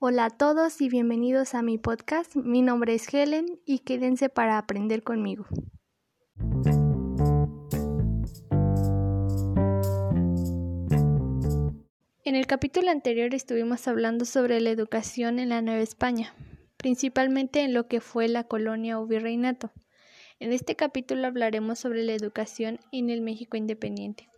Hola a todos y bienvenidos a mi podcast. Mi nombre es Helen y quédense para aprender conmigo. En el capítulo anterior estuvimos hablando sobre la educación en la Nueva España, principalmente en lo que fue la colonia o virreinato. En este capítulo hablaremos sobre la educación en el México independiente.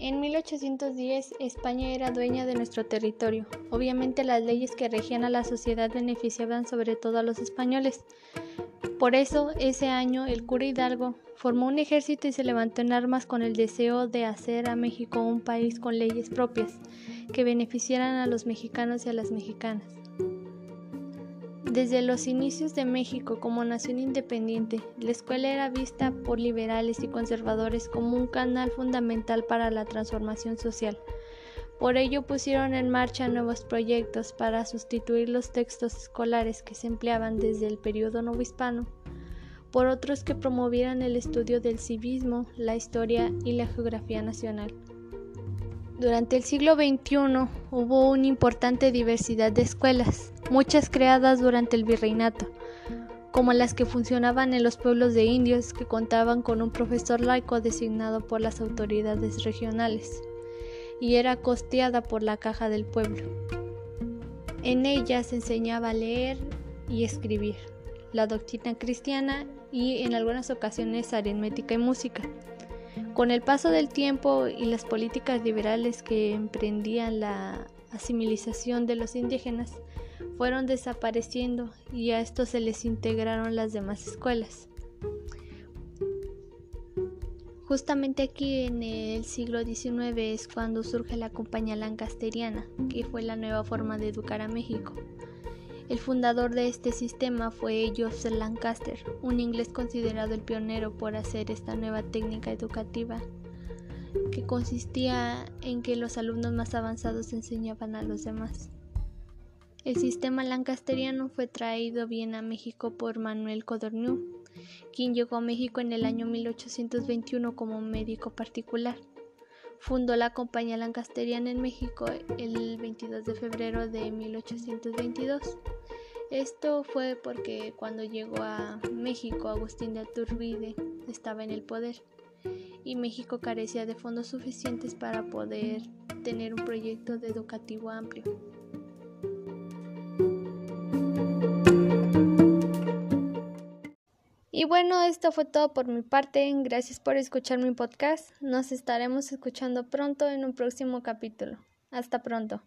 En 1810 España era dueña de nuestro territorio. Obviamente las leyes que regían a la sociedad beneficiaban sobre todo a los españoles. Por eso, ese año, el cura Hidalgo formó un ejército y se levantó en armas con el deseo de hacer a México un país con leyes propias, que beneficiaran a los mexicanos y a las mexicanas. Desde los inicios de México como nación independiente, la escuela era vista por liberales y conservadores como un canal fundamental para la transformación social. Por ello pusieron en marcha nuevos proyectos para sustituir los textos escolares que se empleaban desde el periodo novohispano por otros que promovieran el estudio del civismo, la historia y la geografía nacional. Durante el siglo XXI hubo una importante diversidad de escuelas, muchas creadas durante el virreinato, como las que funcionaban en los pueblos de indios que contaban con un profesor laico designado por las autoridades regionales y era costeada por la caja del pueblo. En ellas se enseñaba a leer y escribir, la doctrina cristiana y en algunas ocasiones aritmética y música. Con el paso del tiempo y las políticas liberales que emprendían la asimilización de los indígenas fueron desapareciendo y a esto se les integraron las demás escuelas. Justamente aquí en el siglo XIX es cuando surge la compañía lancasteriana, que fue la nueva forma de educar a México. El fundador de este sistema fue Joseph Lancaster, un inglés considerado el pionero por hacer esta nueva técnica educativa que consistía en que los alumnos más avanzados enseñaban a los demás. El sistema lancasteriano fue traído bien a México por Manuel Codorniu, quien llegó a México en el año 1821 como médico particular. Fundó la Compañía Lancasteriana en México el 22 de febrero de 1822. Esto fue porque cuando llegó a México Agustín de Aturbide estaba en el poder y México carecía de fondos suficientes para poder tener un proyecto educativo amplio. Y bueno, esto fue todo por mi parte. Gracias por escuchar mi podcast. Nos estaremos escuchando pronto en un próximo capítulo. Hasta pronto.